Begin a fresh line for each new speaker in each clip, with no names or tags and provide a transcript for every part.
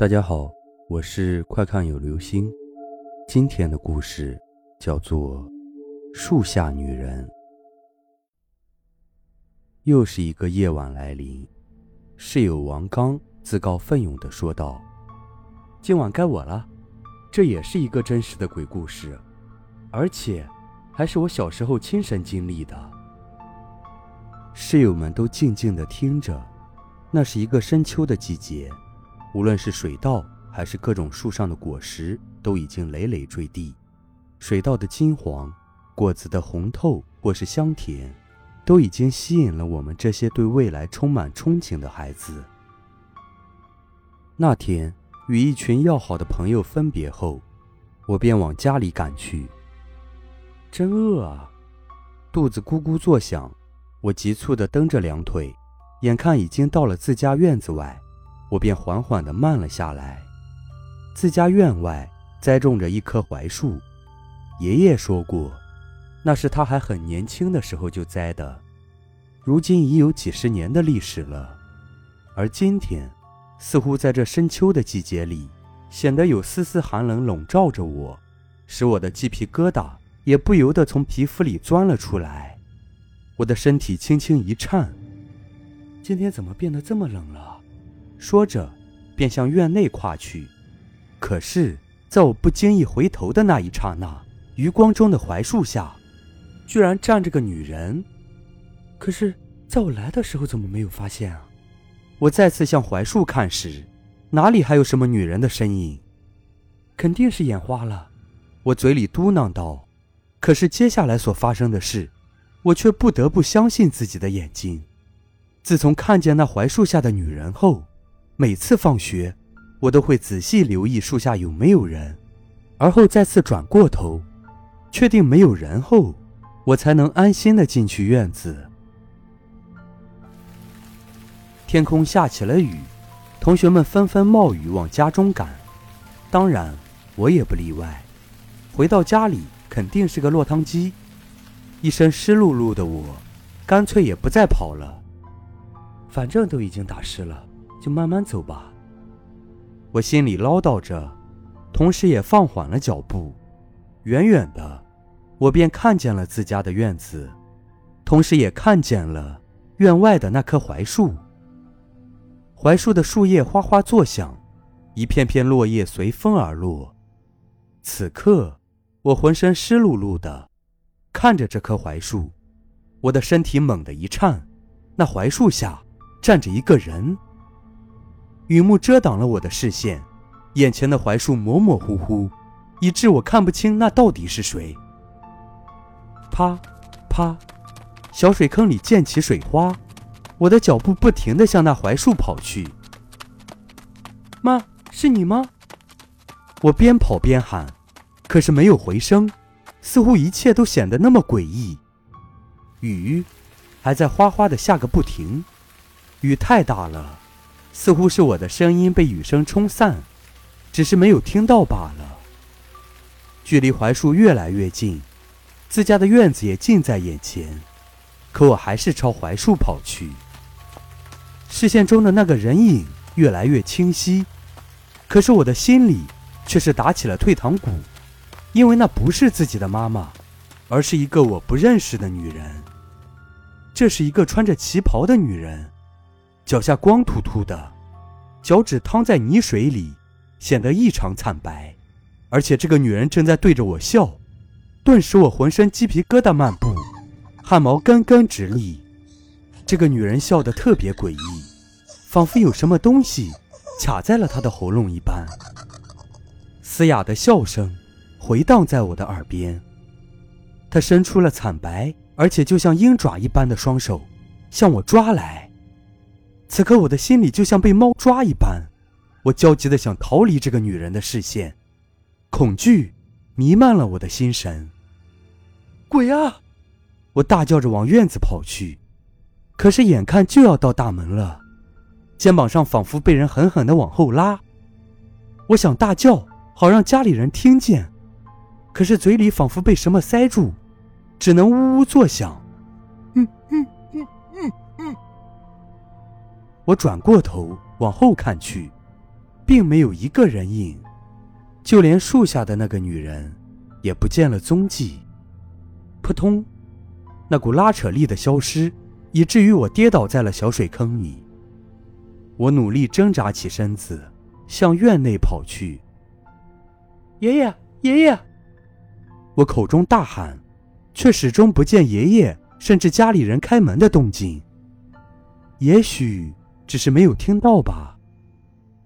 大家好，我是快看有流星。今天的故事叫做《树下女人》。又是一个夜晚来临，室友王刚自告奋勇地说道：“今晚该我了。”这也是一个真实的鬼故事，而且还是我小时候亲身经历的。室友们都静静地听着。那是一个深秋的季节。无论是水稻还是各种树上的果实，都已经累累坠地。水稻的金黄，果子的红透或是香甜，都已经吸引了我们这些对未来充满憧憬的孩子。那天与一群要好的朋友分别后，我便往家里赶去。真饿啊，肚子咕咕作响，我急促地蹬着两腿，眼看已经到了自家院子外。我便缓缓地慢了下来。自家院外栽种着一棵槐树，爷爷说过，那是他还很年轻的时候就栽的，如今已有几十年的历史了。而今天，似乎在这深秋的季节里，显得有丝丝寒冷笼罩着我，使我的鸡皮疙瘩也不由得从皮肤里钻了出来。我的身体轻轻一颤，今天怎么变得这么冷了？说着，便向院内跨去。可是，在我不经意回头的那一刹那，余光中的槐树下，居然站着个女人。可是，在我来的时候，怎么没有发现啊？我再次向槐树看时，哪里还有什么女人的身影？肯定是眼花了。我嘴里嘟囔道。可是接下来所发生的事，我却不得不相信自己的眼睛。自从看见那槐树下的女人后，每次放学，我都会仔细留意树下有没有人，而后再次转过头，确定没有人后，我才能安心的进去院子。天空下起了雨，同学们纷纷冒雨往家中赶，当然我也不例外。回到家里肯定是个落汤鸡，一身湿漉漉的我，干脆也不再跑了，反正都已经打湿了。就慢慢走吧，我心里唠叨着，同时也放缓了脚步。远远的，我便看见了自家的院子，同时也看见了院外的那棵槐树。槐树的树叶哗哗作响，一片片落叶随风而落。此刻，我浑身湿漉漉的，看着这棵槐树，我的身体猛地一颤。那槐树下站着一个人。雨幕遮挡了我的视线，眼前的槐树模模糊糊，以致我看不清那到底是谁。啪，啪，小水坑里溅起水花，我的脚步不停地向那槐树跑去。妈，是你吗？我边跑边喊，可是没有回声，似乎一切都显得那么诡异。雨还在哗哗地下个不停，雨太大了。似乎是我的声音被雨声冲散，只是没有听到罢了。距离槐树越来越近，自家的院子也近在眼前，可我还是朝槐树跑去。视线中的那个人影越来越清晰，可是我的心里却是打起了退堂鼓，因为那不是自己的妈妈，而是一个我不认识的女人。这是一个穿着旗袍的女人。脚下光秃秃的，脚趾趟在泥水里，显得异常惨白。而且这个女人正在对着我笑，顿时我浑身鸡皮疙瘩漫步，汗毛根根直立。这个女人笑得特别诡异，仿佛有什么东西卡在了她的喉咙一般。嘶哑的笑声回荡在我的耳边。她伸出了惨白而且就像鹰爪一般的双手，向我抓来。此刻我的心里就像被猫抓一般，我焦急的想逃离这个女人的视线，恐惧弥漫了我的心神。鬼啊！我大叫着往院子跑去，可是眼看就要到大门了，肩膀上仿佛被人狠狠的往后拉。我想大叫，好让家里人听见，可是嘴里仿佛被什么塞住，只能呜呜作响。我转过头往后看去，并没有一个人影，就连树下的那个女人也不见了踪迹。扑通，那股拉扯力的消失，以至于我跌倒在了小水坑里。我努力挣扎起身子，向院内跑去。爷爷，爷爷！我口中大喊，却始终不见爷爷甚至家里人开门的动静。也许只是没有听到吧。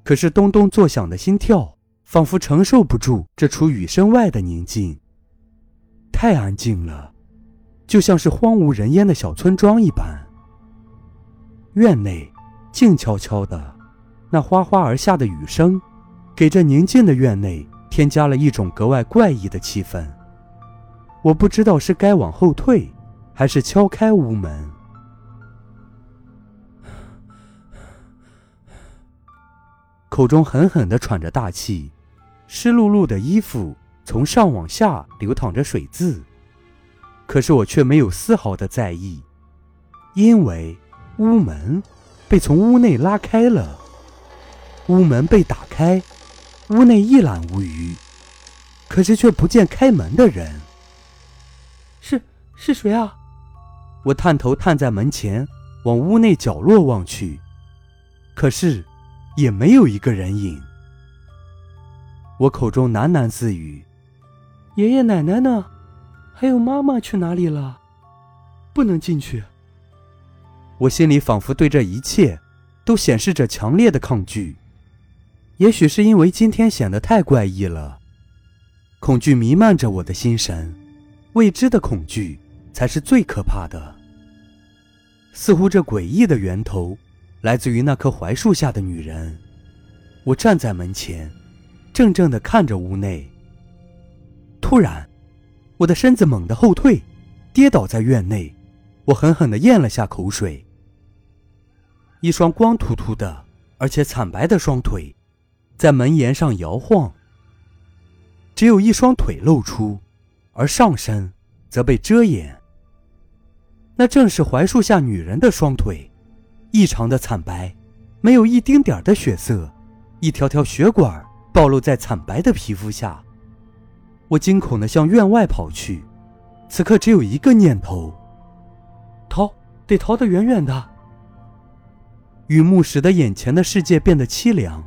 可是咚咚作响的心跳，仿佛承受不住这除雨声外的宁静。太安静了，就像是荒无人烟的小村庄一般。院内静悄悄的，那哗哗而下的雨声，给这宁静的院内添加了一种格外怪异的气氛。我不知道是该往后退，还是敲开屋门。口中狠狠地喘着大气，湿漉漉的衣服从上往下流淌着水渍。可是我却没有丝毫的在意，因为屋门被从屋内拉开了。屋门被打开，屋内一览无余，可是却不见开门的人。是是谁啊？我探头探在门前，往屋内角落望去，可是。也没有一个人影。我口中喃喃自语：“爷爷奶奶呢？还有妈妈去哪里了？不能进去。”我心里仿佛对这一切都显示着强烈的抗拒。也许是因为今天显得太怪异了，恐惧弥漫着我的心神。未知的恐惧才是最可怕的。似乎这诡异的源头。来自于那棵槐树下的女人。我站在门前，怔怔地看着屋内。突然，我的身子猛地后退，跌倒在院内。我狠狠地咽了下口水。一双光秃秃的，而且惨白的双腿，在门檐上摇晃。只有一双腿露出，而上身则被遮掩。那正是槐树下女人的双腿。异常的惨白，没有一丁点的血色，一条条血管暴露在惨白的皮肤下。我惊恐地向院外跑去，此刻只有一个念头：逃，得逃得远远的。雨幕使得眼前的世界变得凄凉，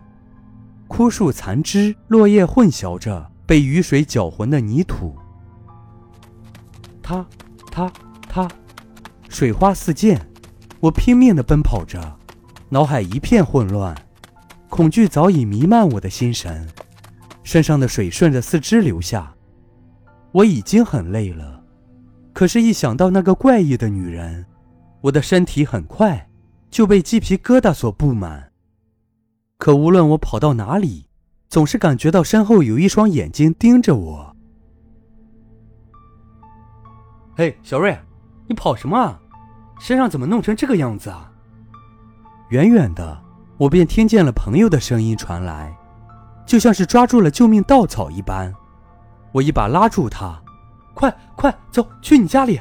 枯树残枝、落叶混淆着被雨水搅浑的泥土。他，他，他，水花四溅。我拼命地奔跑着，脑海一片混乱，恐惧早已弥漫我的心神，身上的水顺着四肢流下。我已经很累了，可是，一想到那个怪异的女人，我的身体很快就被鸡皮疙瘩所布满。可无论我跑到哪里，总是感觉到身后有一双眼睛盯着我。嘿，小瑞，你跑什么啊？身上怎么弄成这个样子啊？远远的，我便听见了朋友的声音传来，就像是抓住了救命稻草一般。我一把拉住他，快快走去你家里。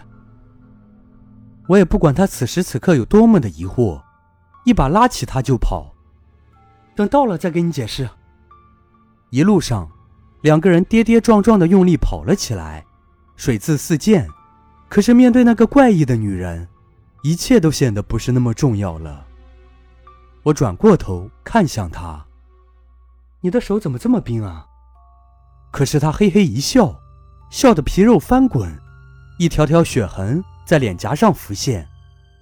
我也不管他此时此刻有多么的疑惑，一把拉起他就跑。等到了再给你解释。一路上，两个人跌跌撞撞的用力跑了起来，水渍四溅。可是面对那个怪异的女人。一切都显得不是那么重要了。我转过头看向他，你的手怎么这么冰啊？可是他嘿嘿一笑，笑得皮肉翻滚，一条条血痕在脸颊上浮现，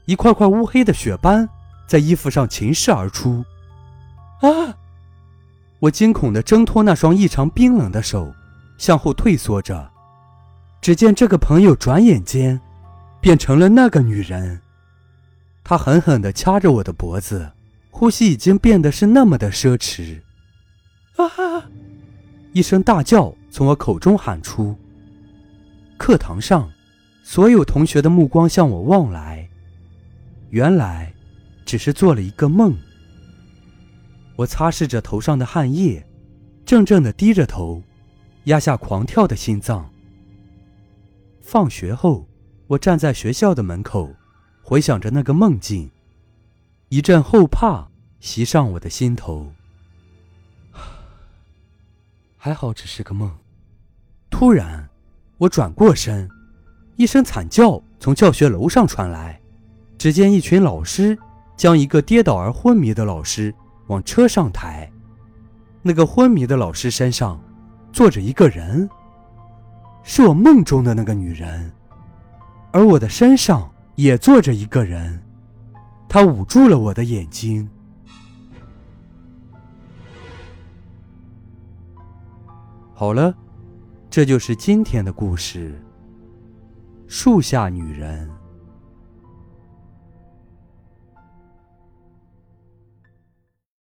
一块块乌黑的血斑在衣服上侵蚀而出。啊！我惊恐地挣脱那双异常冰冷的手，向后退缩着。只见这个朋友转眼间变成了那个女人。她狠狠地掐着我的脖子，呼吸已经变得是那么的奢侈。啊！一声大叫从我口中喊出。课堂上，所有同学的目光向我望来。原来，只是做了一个梦。我擦拭着头上的汗液，怔怔地低着头，压下狂跳的心脏。放学后，我站在学校的门口。回想着那个梦境，一阵后怕袭上我的心头。还好只是个梦。突然，我转过身，一声惨叫从教学楼上传来。只见一群老师将一个跌倒而昏迷的老师往车上抬。那个昏迷的老师身上坐着一个人，是我梦中的那个女人，而我的身上也坐着一个人，他捂住了我的眼睛。好了，这就是今天的故事。树下女人。